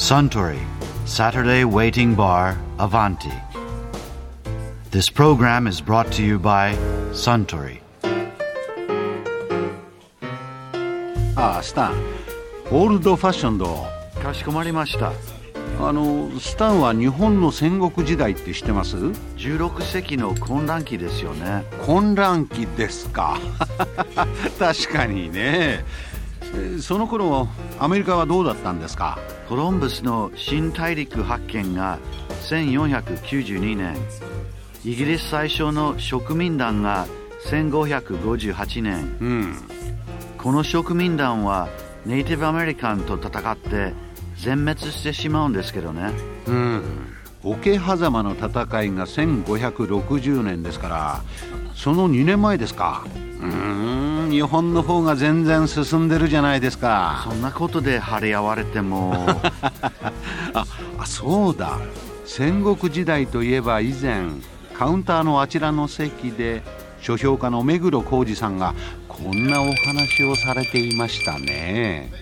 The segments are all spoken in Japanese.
Suntory Saturday Waiting Bar Avanti. This program is brought to you by Suntory. ああスタンオールドファッションドかしこまりました。あのスタンは日本の戦国時代って知ってます16世紀の混乱期ですよね。混乱期ですか確かにねえその頃アメリカはどうだったんですか？コロンブスの新大陸発見が1492年、イギリス最初の植民団が1558年、うん。この植民団はネイティブアメリカンと戦って全滅してしまうんですけどね。うん。桶狭間の戦いが1560年ですからその2年前ですか。うーん日本の方が全然進んでるじゃないですか。そんなことで張り合われても。ああそうだ。戦国時代といえば以前カウンターのあちらの席で書評家の目黒浩二さんがこんなお話をされていましたね。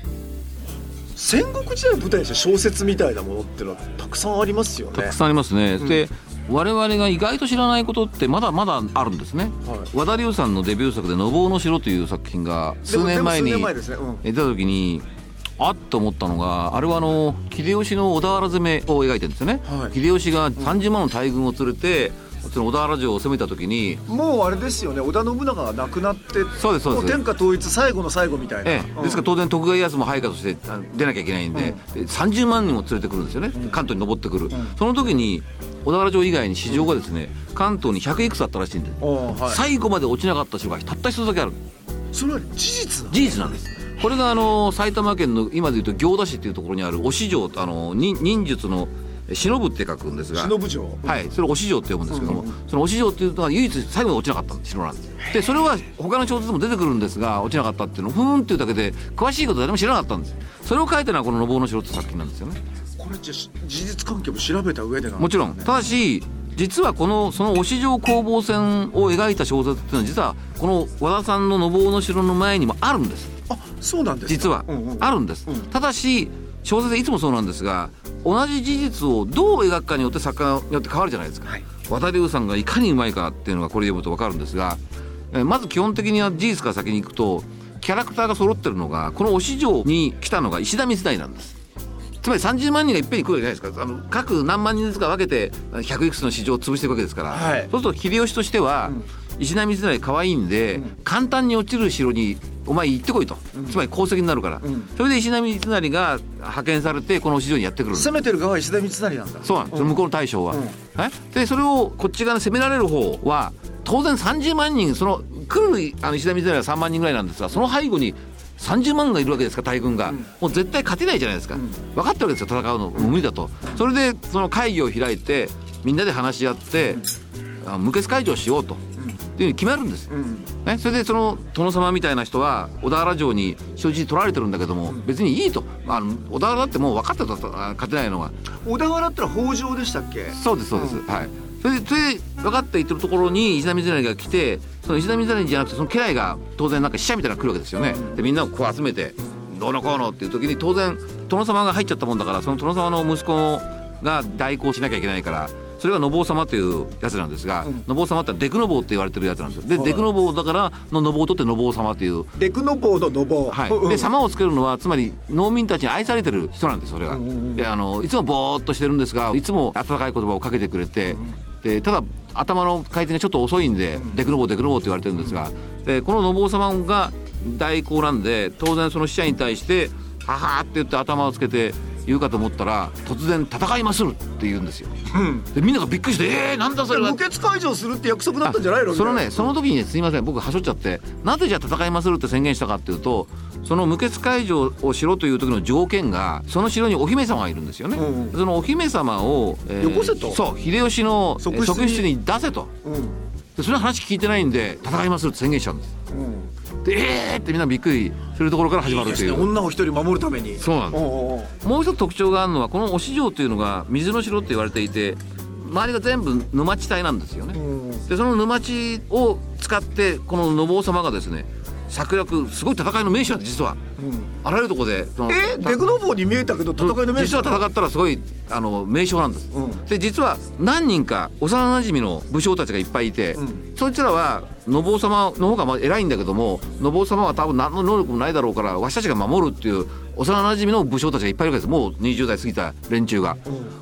戦国時代を舞台にした小説みたいなものってのはたくさんありますよね。たくさんありますね、で我々が意外と知らないことってまだまだあるんですね、はい。和田龍さんのデビュー作で「のぼうの城」という作品が数年前に出た時にあっと思ったのがあれはあの秀吉の小田原攻めを描いてるんですよね、はい。秀吉が30万の大軍を連れてその小田原城を攻めた時にもうあれですよね。織田信長が亡くなってそうですそうです。もう天下統一最後の最後みたいな、ええ、ですから当然徳川家康も配下としてあ出なきゃいけないんで,、で30万人も連れてくるんですよね、関東に登ってくる、その時に小田原城以外に市場がですね、関東に100いくつあったらしいんで、はい。最後まで落ちなかった城がたった一つだけある。それは事実事実なんです。これがあの埼玉県の今でいうと行田市っていうところにある忍城あの忍忍術の忍ぶって書くんですが。忍城？はい、それを忍城って呼ぶんですけども、その忍城っていうのが唯一最後まで落ちなかった城なんです。でそれは他の小説も出てくるんですが落ちなかったっていうのをふーんっていうだけで詳しいこと誰も知らなかったんです。それを書いたのはこの「のぼうの城」って作品なんですよねこれじゃあ事実関係も調べた上でなもちろん。ただし実はこのその忍城攻防戦を描いた小説っていうのは実はこの和田さんの「のぼうの城」の前にもあるんです。あそうなんですか。実は。うんうん。あるんです、ただし小説でいつもそうなんですが同じ事実をどう描くかによって作家によって変わるじゃないですか、はい。和田龍さんがいかにうまいかっていうのがこれで読むと分かるんですがえーまず基本的には事実から先に行くとキャラクターが揃ってるのがこの忍城に来たのが石田三成なんですつまり30万人がいっぺんに来るわけじゃないですか。あの各何万人ずつか分けて100いくつの市場を潰していくわけですから、はい。そうすると秀吉としては、石田三成可愛いんで、簡単に落ちる城にお前行ってこいと、つまり功績になるから、それで石田三成が派遣されてこの市場にやってくる攻めてる側は石田三成なんだ。そうなんです、向こうの大将は、うん。え？でそれをこっち側に攻められる方は当然30万人その来るあの石田三成は3万人ぐらいなんですがその背後に30万がいるわけですから大軍が、もう絶対勝てないじゃないですか、分かってるわけですよ戦うの。無理だと。それでその会議を開いてみんなで話し合って、あ無血解除をしようと、っていうふうに決めるんです、うん。ね、それでその殿様みたいな人は小田原城に人質取られてるんだけども別にいいと。あの小田原だってもう分かってた勝てないのは。小田原ってのは北条でしたっけ？そうですそうです、はいそれで分かって言ってるところに石田三成が来てその石田三成じゃなくてその家来が当然なんか使者みたいなのが来るわけですよね。でみんなをこう集めてどうのこうのっていう時に当然殿様が入っちゃったもんだからその殿様の息子が代行しなきゃいけないからそれが信夫様というやつなんですが、信夫様ってデクノボーって言われてるやつなんですよ。で、デクノボーだからの信夫とって信夫様っていう。デクノボーのノボはい、で様をつけるのはつまり農民たちに愛されてる人なんですそれが、であのいつもぼーっとしてるんですがいつも温かい言葉をかけてくれて、でただ頭の回転がちょっと遅いんで、デクノボーデクノボーって言われてるんですがでこの信夫様が代行なんで当然その死者に対して「はは」って言って頭をつけて言うかと思ったら突然「戦いまする」って言うんですよ。でみんながびっくりして「えー、なんだそれは」無血解除するって約束だったんじゃないの。その。ねその時にねすいません。僕はしょっちゃってなぜじゃあ戦いまするって宣言したかっていうとその無血解除をしろという時の条件がその城にお姫様がいるんですよね、うんうん。そのお姫様を、えよこせと。そう秀吉のえー側室に。側室に出せと。うん。でそれ話聞いてないんで戦いまするって宣言しちゃうんです。うんでえーってみんなびっくりするところから始まるですねという女を一人守るために。そうなんです。もう一つ特徴があるのはこの忍城というのが水の城って言われていて周りが全部沼地帯なんですよね、うん。でその沼地を使ってこの信夫様がですね策略すごい戦いの名手なんです実はあらゆるところでえデクノボーに見えたけど戦いの名実は戦ったらすごいあの名将なんです、うん。で実は何人か幼なじみの武将たちがいっぱいいて、うん。そいつらは信夫様の方がまあ偉いんだけども信夫様は多分何の能力もないだろうからわしたちが守るっていう幼なじみの武将たちがいっぱいいるわけです。もう20代過ぎた連中が。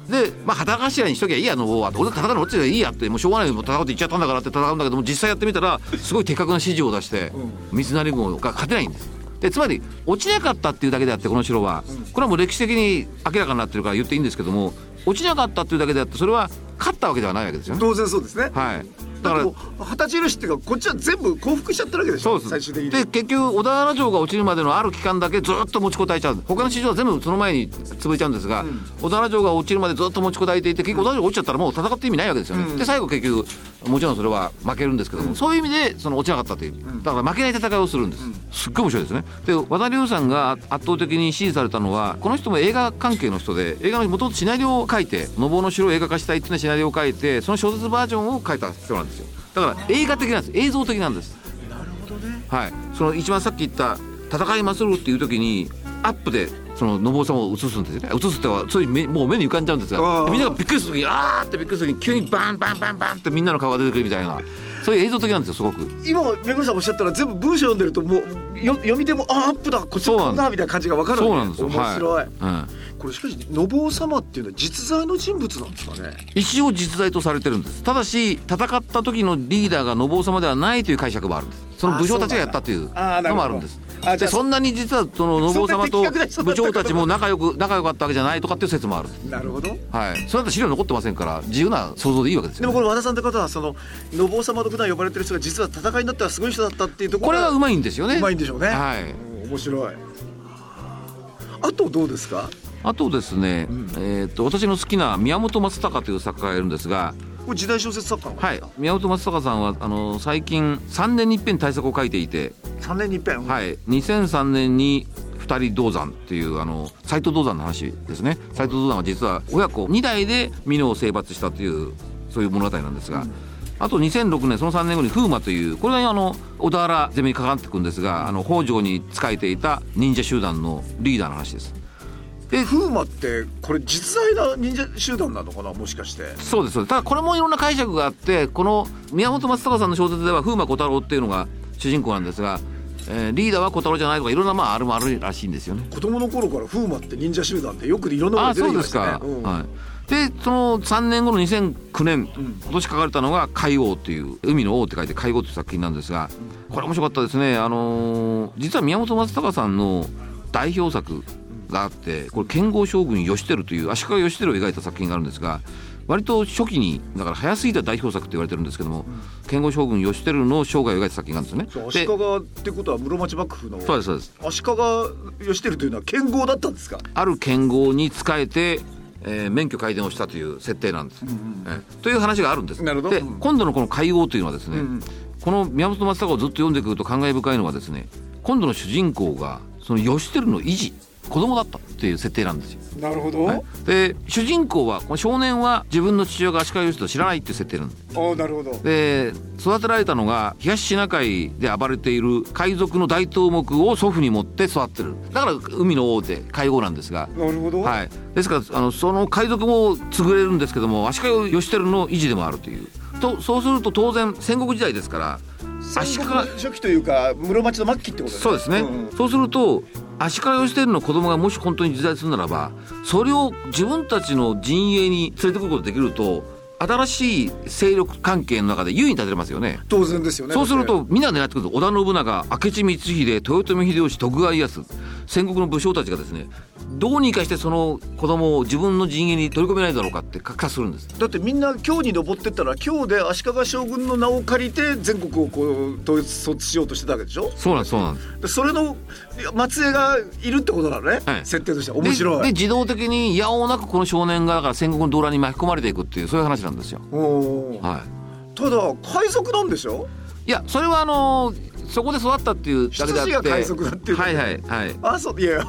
で、まあ、旗頭にしときゃいいや信夫は俺戦うの落ちていいやってもうしょうがないもう戦うって言っちゃったんだからって戦うんだけども実際やってみたらすごい的確な指示を出して三成軍が勝てないんです。でつまり落ちなかったっていうだけであってこの城は。これはもう歴史的に明らかになってるから言っていいんですけども落ちなかったっていうだけであってそれは勝ったわけではないわけですよね。当然そうですね。はい、だからだから二十歳許しっていうかこっちは全部降伏しちゃってるわけでしょそうです。最終的に。で結局小田原城が落ちるまでのある期間だけずっと持ちこたえちゃう。他の市場は全部その前に潰れちゃうんですが、小田原城が落ちるまでずっと持ちこたえていて結局小田原城落ちちゃったらもう戦って意味ないわけですよね、で最後結局もちろんそれは負けるんですけども、そういう意味でその落ちなかったという。だから負けない戦いをするんです、すっごい面白いですね。で和田龍さんが圧倒的に支持されたのはこの人も映画関係の人で映画のもともとシナリオを書いて信夫の城を映画化したいっていうのシナリオを書いてその小説バージョンを書いた人なんですよ。だから映画的なんです。映像的なんです。はい、その一番さっき言った「戦いまする」っていう時にアップでその信夫様を映すんですよね。映すってはそういう目もう目に浮かんじゃうんですがみんながびっくりする時にあーってびっくりする時に急にバンバンバンバンってみんなの顔が出てくるみたいなそういう映像的なんですよすごく。今めぐるさんおっしゃったら全部文章読んでるともうよ読み手もあアップだこっちそうなんですこんなみたいな感じが分かるそうなんですよ。面白い、うんこれしかし信夫様っていうのは実在の人物なんですかね。一応実在とされてるんです。ただし戦った時のリーダーが信夫様ではないという解釈もあるんです。その武将たちがやったというのもあるんですあでそんなに実はその信夫様とそんな的確な人だったちも仲良く仲良かったわけじゃないとかっていう説もある。なるほど。はい。それだと資料残ってませんから自由な想像でいいわけですよでもこれ和田さんって方はその信夫様と普段呼ばれてる人が実は戦いになったらすごい人だったっていうところがこれはうまいんですよね。うまいんでしょうね。はい。うん面白い。あとどうですか？あとですね、えー、と私の好きな宮本松隆という作家がいるんですがこれ時代小説作家の？方はい。宮本松隆さんはあの最近3年に一遍対策を書いていて。3年に一遍？はい、2003年に二人銅山っていうあの斎藤銅山の話ですね。斎藤銅山は実は親子2代で美濃を征伐したというそういう物語なんですが、あと2006年その3年後に風魔というこれがあの小田原攻めにかかっていくんですがあの北条に仕えていた忍者集団のリーダーの話です。え風磨ってこれ実在な忍者集団なのかなもしかして。そうですただこれもいろんな解釈があってこの宮本松隆さんの小説では風魔小太郎っていうのが主人公なんですが、えーリーダーは小太郎じゃないとかいろんなまああるもあるらしいんですよね。子供の頃から風磨って忍者集団ってよくいろんなもの出てきまそうですか、したねうん。はい。でその3年後の2009年、今年書かれたのが「海王」という「海の王」って書いて「海王」という作品なんですがこれ面白かったですね。あのー実は宮本松隆さんの代表作があってこれ剣豪将軍義輝という足利義輝を描いた作品があるんですが割と初期にだから早すぎた代表作って言われてるんですけども、剣豪将軍義輝の生涯を描いた作品があるんですよね。足で利ってことは室町幕府の。そうですそうです。足利義輝というのは剣豪だったんですか？ある剣豪に仕えて、えー免許改伝をしたという設定なんです、えーという話があるんです。でなるほど。うん。今度のこの会合というのはですね、うんこの宮本松坂をずっと読んでくると感慨深いのはですね今度の主人公がその義輝の維持子供だったっていう設定なんですよ、なるほど、はい。で主人公はこの少年は自分の父親が足利義輝と知らないっていう設定なんです。ああなるほど。で育てられたのが東シナ海で暴れている海賊の大頭目を祖父に持って育ってる。だから海の王で海王なんですが。なるほど、はい、ですからあのその海賊も継ぐれるんですけども足利義輝の維持でもあるという。とそうすると当然戦国時代ですから足利初期というか室町の末期ってことそうですね、んん。そうすると足利義輝の子供がもし本当に時代するならばそれを自分たちの陣営に連れてくることができると新しい勢力関係の中で優位に立てれますよね。当然ですよね。そうするとみんなが狙ってくると織田信長明智光秀豊臣秀吉徳川家康戦国の武将たちがですねどうにかしてその子供を自分の陣営に取り込めないだろうかって画化するんです。てだってみんな京に登ってったら京で足利将軍の名を借りて全国をこう統一しようとしてたわけでしょ？そうなんですそうなんです。でそれの末裔がいるってことなのね、はい設定としては面白い。でで自動的にいやおうなくこの少年がだから戦国の動乱に巻き込まれていくっていうそういう話なんですよ。はただ海賊なんでしょ？い、いやそれはあのーそこで育ったっていうだけであってっていうはいはいはい。あそういや。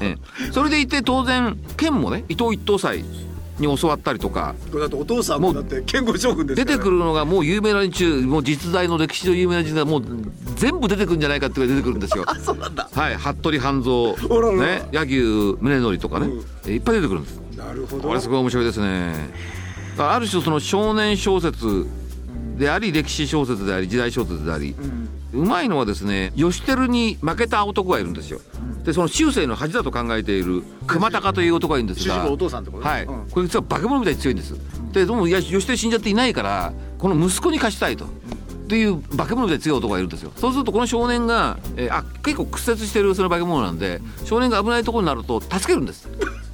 それでいて当然剣もね伊藤一等祭に教わったりとかこれだってお父さんもだって剣豪将軍ですから。ね出てくるのがもう有名な連中もう実在の歴史上有名な人がもう全部出てくるんじゃないかって出てくるんですよ。あそうなんだ。はい、服部半蔵、ね、柳生宗則とかね、うん。いっぱい出てくるんです。なるほど。これすごい面白いですね。ある種その少年小説であり歴史小説であり時代小説であり、うまいのはですね義輝に負けた男がいるんですよ。でその終生の恥だと考えている熊高という男がいるんですがお父さんってことね。はい、うん。これ実は化け物みたいに強いんです。ででもいや義輝死んじゃっていないからこの息子に貸したいと。っていう化け物みたいに強い男がいるんですよ。そうするとこの少年が、えーあ結構屈折してるその化け物なんで少年が危ないところになると助けるんです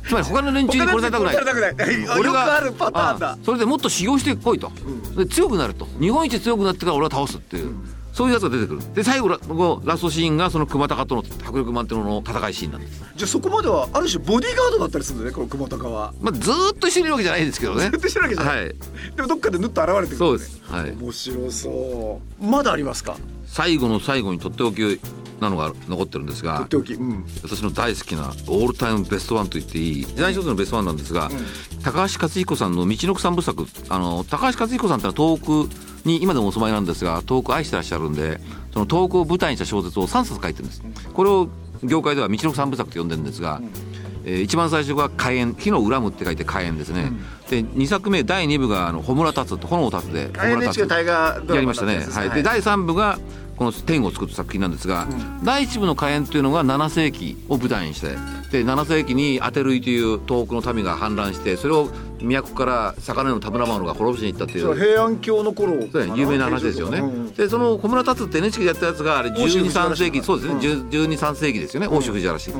つまり他の連中に殺されたくない。殺されたくない。あるパターンだ。あそれでもっと修行してこいと、で強くなると。日本一強くなってから俺は倒すっていう、そういうやつが出てくる。で最後ララストシーンがその熊高との迫力満点の戦いシーンなんです、じゃあそこまではある種ボディーガードだったりするんだねこの熊高は。まあ、ずーっと一緒にいるわけじゃないんですけどね。ずっとしてるわけじゃない、はい。でもどっかでぬっと現れてくるんそうです。はい。面白そう。まだありますか？最後の最後にとっておきなのが残ってるんですとがうん。私の大好きなオールタイムベストワンと言っていい時代小説のベストワンなんですが、高橋克彦さんの「道のく三部作」あの高橋克彦さんってのは東北に今でもお住まいなんですが東北を愛してらっしゃるんでその東北を舞台にした小説を3冊書いてるんです。これを業界では「道のく三部作」と呼んでるんですが、えー一番最初が「火炎」火の恨むって書いて火炎ですね、で2作目第2部があの「穂村達」と炎を立つで穂村 NHK 大河ドラマやりましたね、はい、で第3部がこの天を作った作品なんですが、第1部の火炎というのが7世紀を舞台にしてで7世紀にアテルイという東北の民が反乱してそれを都から魚の田村麻呂が滅ぼしに行ったっていそうう平安京の頃有名な話ですよね、うんでその小村達って NHK でやったやつがあれ欧州藤原123世紀氏そうですね、うん。123世紀ですよね欧州藤原氏、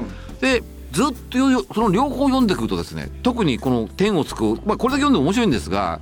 でずっとよその両方読んでくるとですね特にこの「天をつく」まあこれだけ読んでも面白いんですが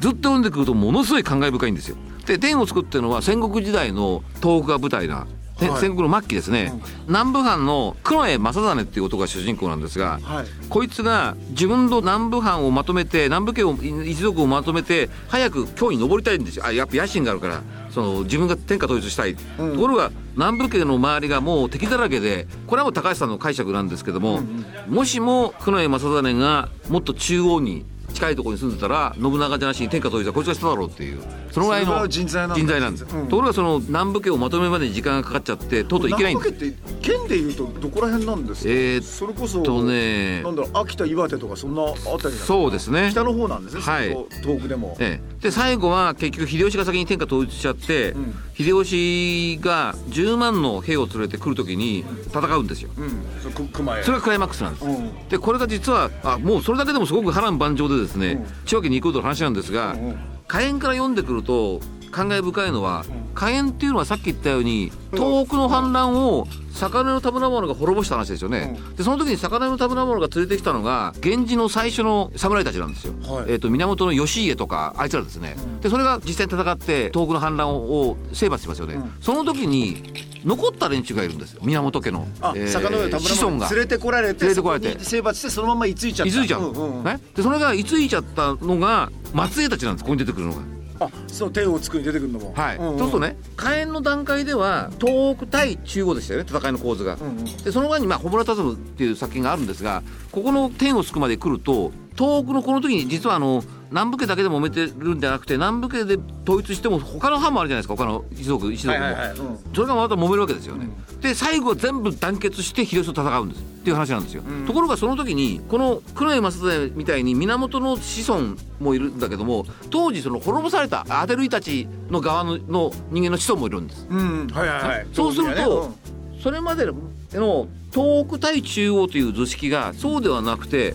ずっと読んでくるとものすごい感慨深いんですよ。で天をつくっていうのは戦国時代の東北が舞台な、戦国の末期ですね、南部藩の黒江正実っていう男が主人公なんですが、はい。こいつが自分の南部藩をまとめて南部家を一族をまとめて早く京に登りたいんですよ。あやっぱ野心があるからその自分が天下統一したい、ところが南部家の周りがもう敵だらけでこれはもう高橋さんの解釈なんですけども、もしも黒江正実がもっと中央に近いところに住んでたら信長じゃなしに天下統一はこいつがしただろうっていうそのぐらいの人材なんです、うん。ところがその南部家をまとめるまでに時間がかかっちゃってとうとういけないんです南部家って県でいうとどこら辺なんですか？えーっそれこそとねなんだろう秋田岩手とかそんなあたりそうですね。北の方なんですね。はい。そこ東北でも。ええ、で最後は結局秀吉が先に天下統一しちゃって、ん。秀吉が10万の兵を連れてくる時に戦うんですよ。うん。それがクライマックスなんです、うん。でこれが実はあもうそれだけでもすごく波乱万丈でですね、千葉県に行くことの話なんですが、ん火炎から読んでくると感慨深いのは、火炎っていうのはさっき言ったように東北の反乱を魚の田村麻呂が滅ぼした話ですよね、でその時に魚の田村麻呂が連れてきたのが源氏の最初の侍たちなんですよ、はい。えー、と源の義家とかあいつらですね、でそれが実際に戦って東北の反乱を征伐しますよね、その時に残った連中がいるんですよ。源家の、あえー坂の上田村子孫が。連れてこられて連れてこられて。征伐してそのまま居ついちゃった。居ついちゃう、んんん。ね、でそれが居ついちゃったのが松江たちなんですここに出てくるのが。あその天をつくに出てくるのも。はい、うんうん。そうするとね火炎の段階では東北対中央でしたよね戦いの構図が、んうん。でその前にまあ「ホムラタズム」っていう作品があるんですがここの天をつくまで来ると東北のこの時に実はあの南部家だけで揉めてるんじゃなくて南部家で統一しても他の藩もあるじゃないですか他の一族一族も、はいはいはい。うん。それがまた揉めるわけですよね、で最後は全部団結して秀吉と戦うんです。っていう話なんですよ、ところがその時にこの黒江正実みたいに源の子孫もいるんだけども当時その滅ぼされたアデルイたちの側のの人間の子孫もいるんです。うんはいはいはい。そうするねと、それまでの東北対中央という図式がそうではなくて、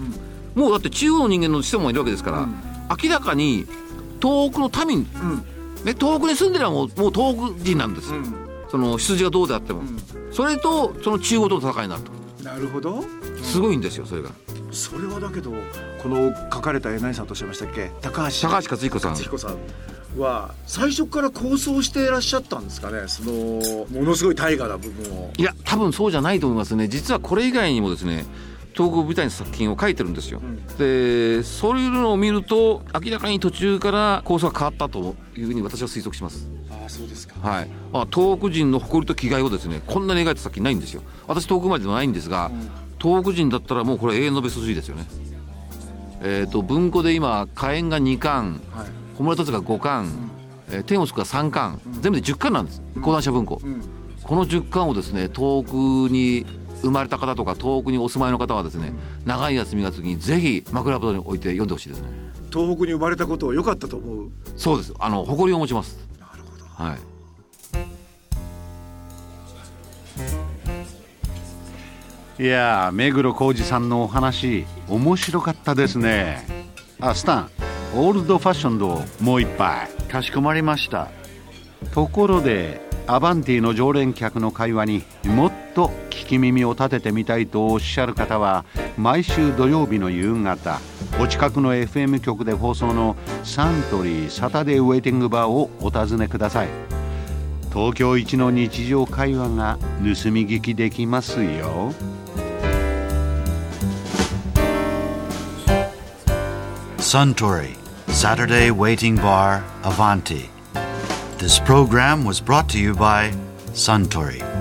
もうだって中央の人間の子孫もいるわけですから、明らかに東北の民、うん。ね、東北に住んでるのはもうもう東北人なんです、うん。その羊がどうであっても、それとその中央との戦いになると。なるほど。すごいんですよそれが。それはだけどこの書かれた何さんとおっしゃいましたっけ？高橋。高橋克彦さん。克彦さんは最初から構想していらっしゃったんですかね？そのものすごい大河な部分を。いや多分そうじゃないと思いますね。実はこれ以外にもですね東北舞台の作品を書いてるんですよ、でそういうのを見ると明らかに途中から構想が変わったというふうに私は推測します。ああそうですか。はい、まあ、東北人の誇りと気概をですねこんなに描いた作品ないんですよ。私東北生まれでもないんですが、東北人だったらもうこれ永遠のベスト3ですよね。えー、と文庫で今火炎が2巻はい。小室達が5巻、えー天を救が3巻全部で10巻なんです。講談社文庫、ん。この10巻をですね遠くに生まれた方とか遠くにお住まいの方はですね、長い休みが次にぜひ枕元に置いて読んでほしいですね。東北に生まれたことを良かったと思う。そうです。あの誇りを持ちます。なるほど。はい。いやー目黒浩二さんのお話面白かったですね。あスタンオールドファッションドをもう一杯。かしこまりました。ところでアバンティの常連客の会話にもっと聞き耳を立ててみたいとおっしゃる方は毎週土曜日の夕方お近くの FM 局で放送のサントリーサタデーウェイティングバーをお尋ねください東京一の日常会話が盗み聞きできますよ Suntory Saturday Waiting Bar Avanti. This program was brought to you by Suntory.